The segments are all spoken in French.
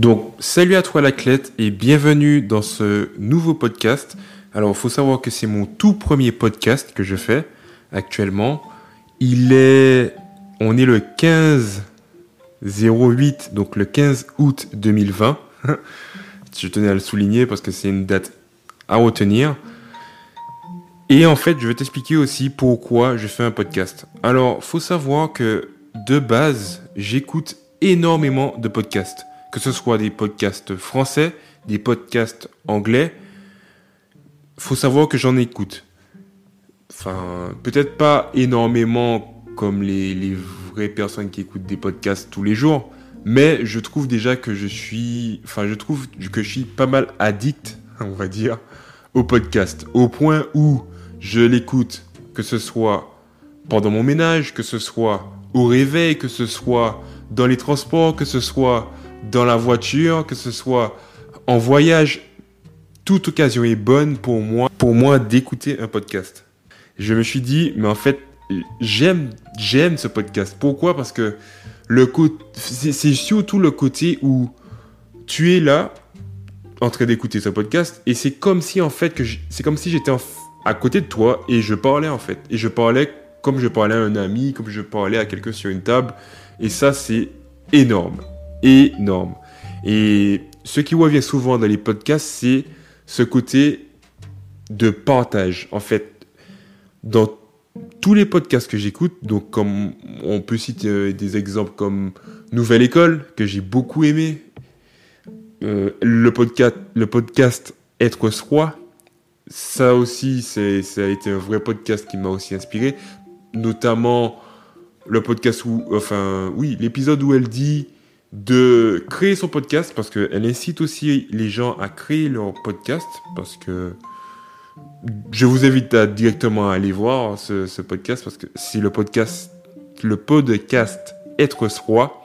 Donc, salut à toi l'athlète et bienvenue dans ce nouveau podcast. Alors, il faut savoir que c'est mon tout premier podcast que je fais actuellement. Il est, on est le 15 08, donc le 15 août 2020. je tenais à le souligner parce que c'est une date à retenir. Et en fait, je vais t'expliquer aussi pourquoi je fais un podcast. Alors, faut savoir que de base, j'écoute énormément de podcasts, que ce soit des podcasts français, des podcasts anglais. Faut savoir que j'en écoute. Enfin, peut-être pas énormément comme les, vraies personnes qui écoutent des podcasts tous les jours, mais je trouve déjà que je suis, enfin, je trouve que je suis pas mal addict, on va dire, au podcast, au point où je l'écoute, que ce soit pendant mon ménage, que ce soit au réveil, que ce soit dans les transports, que ce soit dans la voiture, que ce soit en voyage. Toute occasion est bonne pour moi, pour moi d'écouter un podcast. Je me suis dit, mais en fait, j'aime, j'aime ce podcast. Pourquoi? Parce que le c'est surtout le côté où tu es là en train d'écouter ce podcast et c'est comme si en fait que c'est comme si j'étais à côté de toi et je parlais en fait et je parlais comme je parlais à un ami, comme je parlais à quelqu'un sur une table et ça c'est énorme, énorme. Et ce qui revient souvent dans les podcasts, c'est ce côté de partage. En fait, dans tous les podcasts que j'écoute, donc comme on peut citer euh, des exemples comme Nouvelle École, que j'ai beaucoup aimé, euh, le, podcast, le podcast Être Soi, ça aussi, ça a été un vrai podcast qui m'a aussi inspiré, notamment le podcast où, enfin, oui, l'épisode où elle dit de créer son podcast parce qu'elle incite aussi les gens à créer leur podcast parce que je vous invite à directement aller voir ce, podcast parce que c'est le podcast, le podcast Être Soi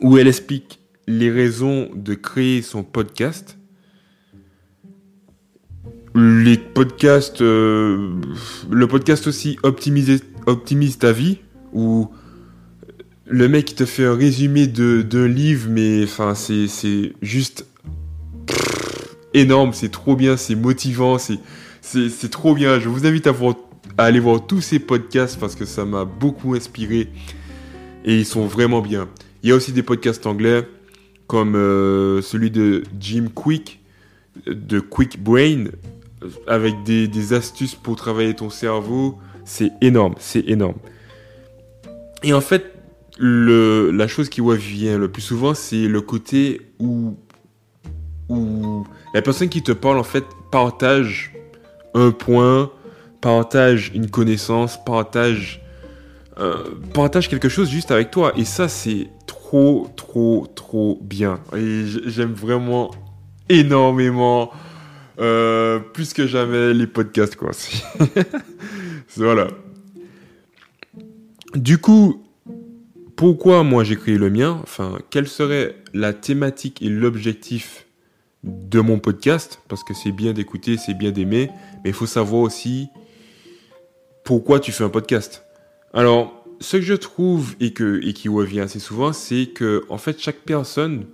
où elle explique les raisons de créer son podcast. Les podcasts, euh, le podcast aussi optimise ta vie où le mec te fait un résumé d'un livre, mais enfin c'est juste énorme, c'est trop bien, c'est motivant, c'est trop bien. Je vous invite à, aller voir tous ces podcasts parce que ça m'a beaucoup inspiré et ils sont vraiment bien. Il y a aussi des podcasts anglais comme euh, celui de Jim Quick, de Quick Brain, avec des, des astuces pour travailler ton cerveau. C'est énorme, c'est énorme. Et en fait, la chose qui revient le plus souvent, c'est le côté où, la personne qui te parle, en fait, partage un point, partage une connaissance, partage, euh, quelque chose juste avec toi. Et ça, c'est trop, trop, trop bien. Et j'aime vraiment énormément, euh, plus que jamais, les podcasts, voilà. Du coup, pourquoi moi j'ai créé le mien Enfin, quelle serait la thématique et l'objectif de mon podcast Parce que c'est bien d'écouter, c'est bien d'aimer, mais il faut savoir aussi pourquoi tu fais un podcast. Alors, ce que je trouve et, que, qui revient assez souvent, c'est que en fait chaque personne,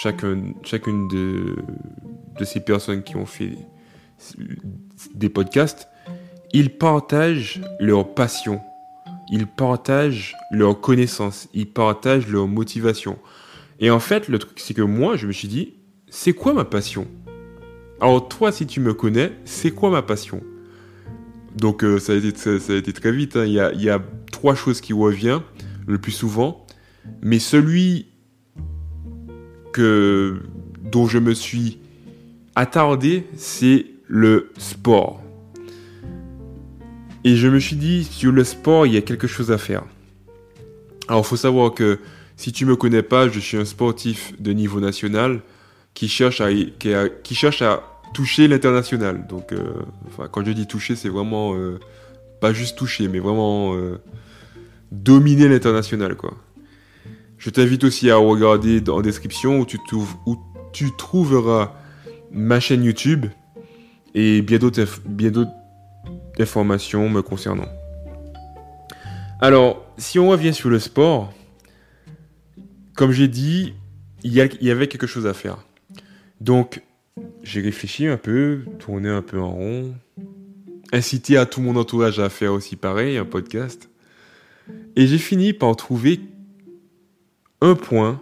chacune, chacune de, de ces personnes qui ont fait des podcasts, ils partagent leur passion, ils partagent leur connaissance, ils partagent leur motivation. Et en fait, le truc, c'est que moi, je me suis dit, c'est quoi ma passion? Alors toi, si tu me connais, c'est quoi ma passion? Donc euh, ça, a été, ça, a été très vite, hein. il, y a, il y a trois choses qui reviennent le plus souvent, mais celui que, dont je me suis attardé, c'est le sport. Et je me suis dit, sur le sport, il y a quelque chose à faire. Alors, il faut savoir que si tu me connais pas, je suis un sportif de niveau national qui cherche à, qui, cherche à toucher l'international. Donc, euh, quand je dis toucher, c'est vraiment euh, pas juste toucher, mais vraiment euh, dominer l'international, quoi. Je t'invite aussi à regarder en description où tu, où tu trouveras ma chaîne YouTube et bien d'autres informations me concernant. Alors, si on revient sur le sport, comme j'ai dit, il y, avait quelque chose à faire. Donc, j'ai réfléchi un peu, tourné un peu en rond, incité à tout mon entourage à faire aussi pareil, un podcast. Et j'ai fini par trouver un point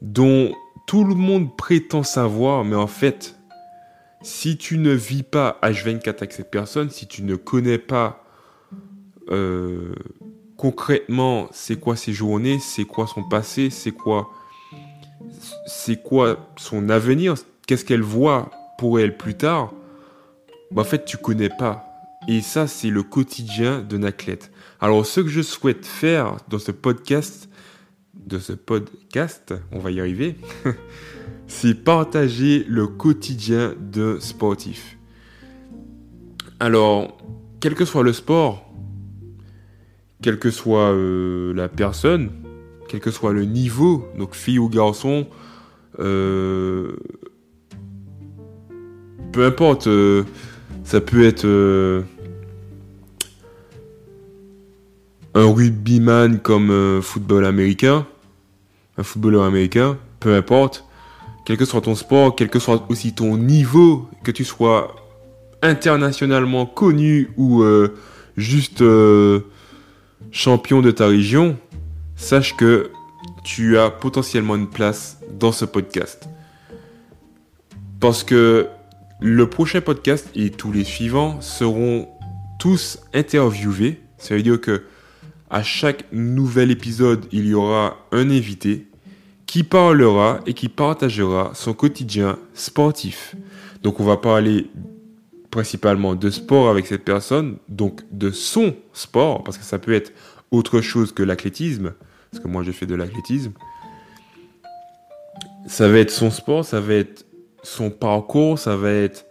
dont tout le monde prétend savoir, mais en fait, si tu ne vis pas H24 avec cette personne, si tu ne connais pas euh, concrètement c'est quoi ses journées, c'est quoi son passé, c'est quoi c'est quoi son avenir, qu'est-ce qu'elle voit pour elle plus tard, bah, en fait tu connais pas. Et ça c'est le quotidien d'un athlète. Alors ce que je souhaite faire dans ce podcast, de ce podcast, on va y arriver, c'est partager le quotidien de sportif. Alors, quel que soit le sport, quelle que soit euh, la personne, quel que soit le niveau, donc fille ou garçon, euh, peu importe, euh, ça peut être un rugbyman comme football américain, un footballeur américain, peu importe, quel que soit ton sport, quel que soit aussi ton niveau, que tu sois internationalement connu ou juste champion de ta région, sache que tu as potentiellement une place dans ce podcast. Parce que le prochain podcast et tous les suivants seront tous interviewés. Ça veut dire que à chaque nouvel épisode, il y aura un invité qui parlera et qui partagera son quotidien sportif. Donc on va parler principalement de sport avec cette personne, donc de son sport, parce que ça peut être autre chose que l'athlétisme, parce que moi j'ai fait de l'athlétisme. Ça va être son sport, ça va être son parcours, ça va être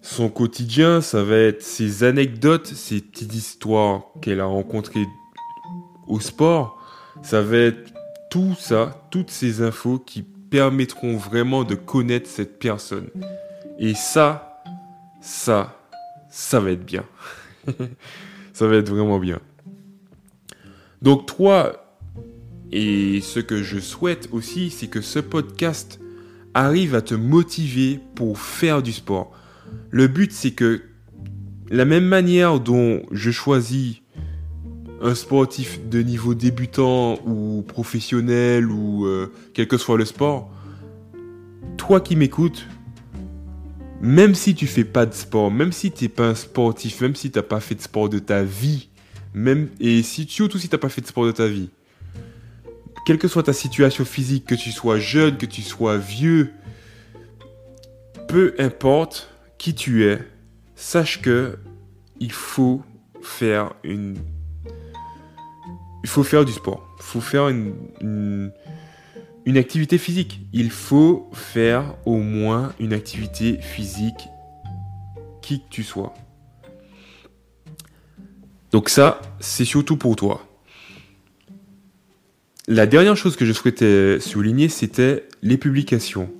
son quotidien, ça va être ses anecdotes, ses petites histoires qu'elle a rencontrées au sport, ça va être tout ça, toutes ces infos qui permettront vraiment de connaître cette personne. Et ça, ça, ça va être bien. ça va être vraiment bien. Donc toi, et ce que je souhaite aussi, c'est que ce podcast arrive à te motiver pour faire du sport. Le but, c'est que la même manière dont je choisis un sportif de niveau débutant ou professionnel ou euh, quel que soit le sport, toi qui m'écoutes, même si tu fais pas de sport, même si tu n'es pas un sportif, même si tu n'as pas fait de sport de ta vie, même et si surtout si tu n'as pas fait de sport de ta vie, quelle que soit ta situation physique, que tu sois jeune, que tu sois vieux, peu importe qui tu es, sache que il faut faire une il faut faire du sport. Il faut faire une activité physique. Il faut faire au moins une activité physique, qui que tu sois. Donc ça, c'est surtout pour toi. La dernière chose que je souhaitais souligner, c'était les publications.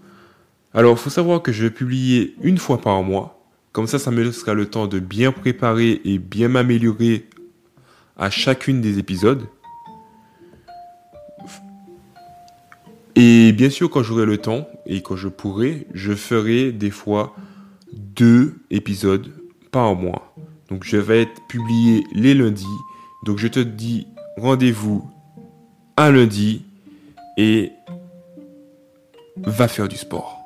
Alors, il faut savoir que je vais publier une fois par mois. Comme ça, ça me laissera le temps de bien préparer et bien m'améliorer à chacune des épisodes. Et bien sûr, quand j'aurai le temps et quand je pourrai, je ferai des fois deux épisodes par mois. Donc je vais être publié les lundis. Donc je te dis rendez-vous à lundi et va faire du sport.